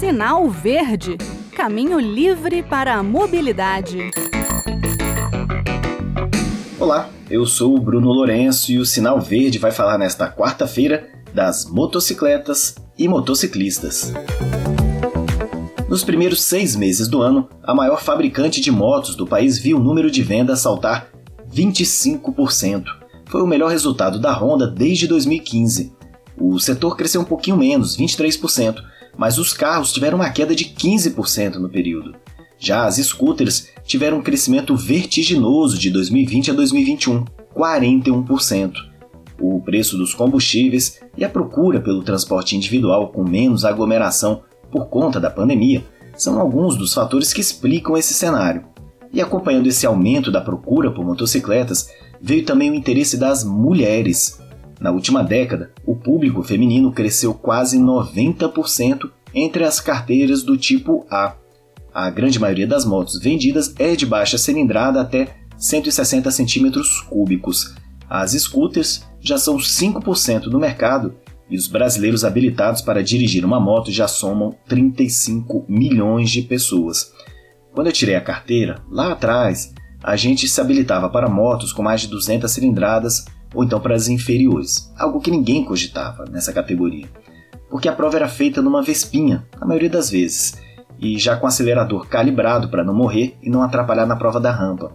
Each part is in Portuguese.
Sinal Verde Caminho livre para a mobilidade. Olá, eu sou o Bruno Lourenço e o Sinal Verde vai falar nesta quarta-feira das motocicletas e motociclistas. Nos primeiros seis meses do ano, a maior fabricante de motos do país viu o número de vendas saltar 25%. Foi o melhor resultado da Honda desde 2015. O setor cresceu um pouquinho menos, 23%, mas os carros tiveram uma queda de 15% no período. Já as scooters tiveram um crescimento vertiginoso de 2020 a 2021, 41%. O preço dos combustíveis e a procura pelo transporte individual com menos aglomeração por conta da pandemia são alguns dos fatores que explicam esse cenário. E acompanhando esse aumento da procura por motocicletas, veio também o interesse das mulheres. Na última década, o público feminino cresceu quase 90% entre as carteiras do tipo A. A grande maioria das motos vendidas é de baixa cilindrada até 160 cm3. As scooters já são 5% do mercado e os brasileiros habilitados para dirigir uma moto já somam 35 milhões de pessoas. Quando eu tirei a carteira, lá atrás, a gente se habilitava para motos com mais de 200 cilindradas ou então para as inferiores, algo que ninguém cogitava nessa categoria, porque a prova era feita numa Vespinha, na maioria das vezes, e já com acelerador calibrado para não morrer e não atrapalhar na prova da rampa.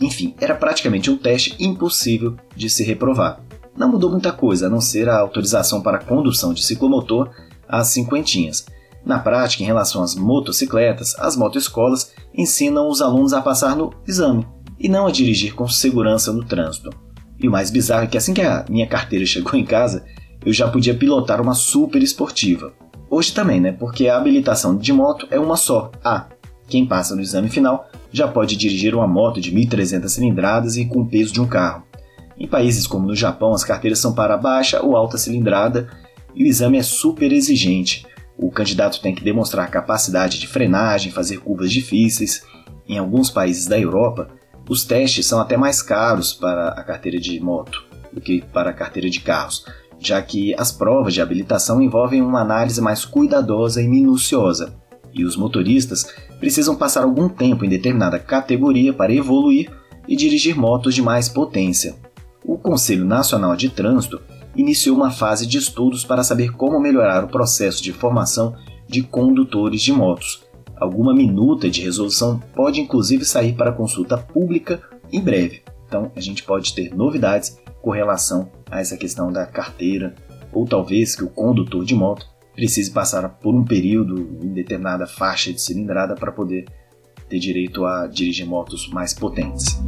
Enfim, era praticamente um teste impossível de se reprovar. Não mudou muita coisa, a não ser a autorização para condução de ciclomotor às cinquentinhas. Na prática, em relação às motocicletas, as motoescolas ensinam os alunos a passar no exame e não a dirigir com segurança no trânsito. E o mais bizarro é que assim que a minha carteira chegou em casa, eu já podia pilotar uma super esportiva. Hoje também, né? Porque a habilitação de moto é uma só, A. Quem passa no exame final já pode dirigir uma moto de 1.300 cilindradas e com o peso de um carro. Em países como no Japão, as carteiras são para baixa ou alta cilindrada e o exame é super exigente. O candidato tem que demonstrar capacidade de frenagem, fazer curvas difíceis. Em alguns países da Europa, os testes são até mais caros para a carteira de moto do que para a carteira de carros, já que as provas de habilitação envolvem uma análise mais cuidadosa e minuciosa, e os motoristas precisam passar algum tempo em determinada categoria para evoluir e dirigir motos de mais potência. O Conselho Nacional de Trânsito iniciou uma fase de estudos para saber como melhorar o processo de formação de condutores de motos, Alguma minuta de resolução pode inclusive sair para consulta pública em breve. Então a gente pode ter novidades com relação a essa questão da carteira, ou talvez que o condutor de moto precise passar por um período em determinada faixa de cilindrada para poder ter direito a dirigir motos mais potentes.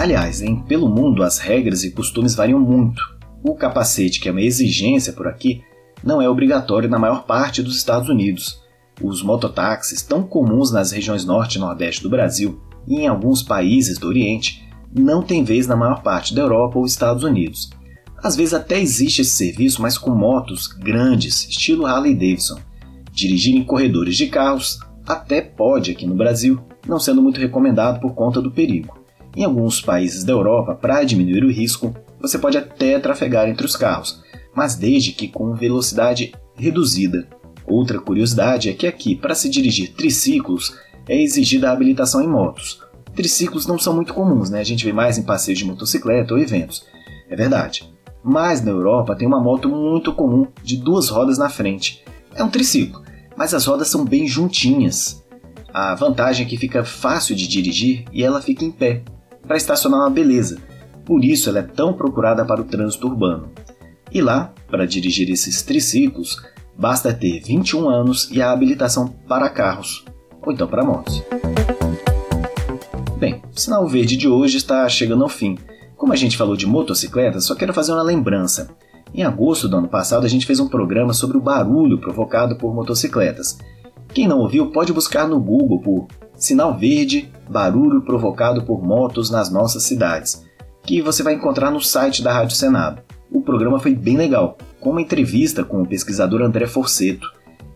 Aliás, em pelo mundo as regras e costumes variam muito. O capacete, que é uma exigência por aqui, não é obrigatório na maior parte dos Estados Unidos. Os mototáxis, tão comuns nas regiões norte e nordeste do Brasil e em alguns países do Oriente, não têm vez na maior parte da Europa ou Estados Unidos. Às vezes até existe esse serviço, mas com motos grandes, estilo Harley Davidson. Dirigir em corredores de carros até pode aqui no Brasil, não sendo muito recomendado por conta do perigo. Em alguns países da Europa, para diminuir o risco, você pode até trafegar entre os carros, mas desde que com velocidade reduzida. Outra curiosidade é que aqui, para se dirigir triciclos, é exigida a habilitação em motos. Triciclos não são muito comuns, né? A gente vê mais em passeios de motocicleta ou eventos. É verdade. Mas na Europa tem uma moto muito comum de duas rodas na frente. É um triciclo, mas as rodas são bem juntinhas. A vantagem é que fica fácil de dirigir e ela fica em pé. Para estacionar uma beleza. Por isso ela é tão procurada para o trânsito urbano. E lá, para dirigir esses triciclos, basta ter 21 anos e a habilitação para carros, ou então para motos. Bem, o sinal verde de hoje está chegando ao fim. Como a gente falou de motocicletas, só quero fazer uma lembrança. Em agosto do ano passado, a gente fez um programa sobre o barulho provocado por motocicletas. Quem não ouviu pode buscar no Google por Sinal Verde Barulho provocado por motos nas nossas cidades, que você vai encontrar no site da Rádio Senado. O programa foi bem legal, com uma entrevista com o pesquisador André Forceto.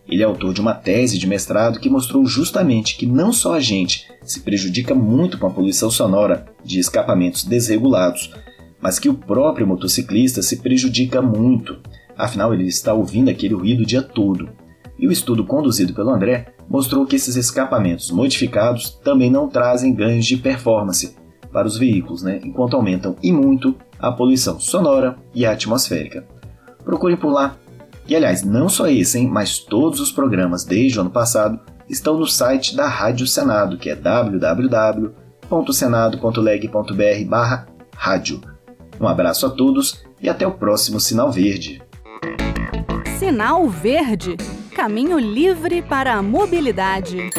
Ele é autor de uma tese de mestrado que mostrou justamente que não só a gente se prejudica muito com a poluição sonora de escapamentos desregulados, mas que o próprio motociclista se prejudica muito. afinal ele está ouvindo aquele ruído o dia todo. E o estudo conduzido pelo André mostrou que esses escapamentos modificados também não trazem ganhos de performance para os veículos, né? enquanto aumentam e muito a poluição sonora e atmosférica. Procurem por lá. E aliás, não só esse, hein, mas todos os programas desde o ano passado estão no site da Rádio Senado, que é www.senado.leg.br/rádio. Um abraço a todos e até o próximo Sinal Verde. Sinal Verde Caminho livre para a mobilidade.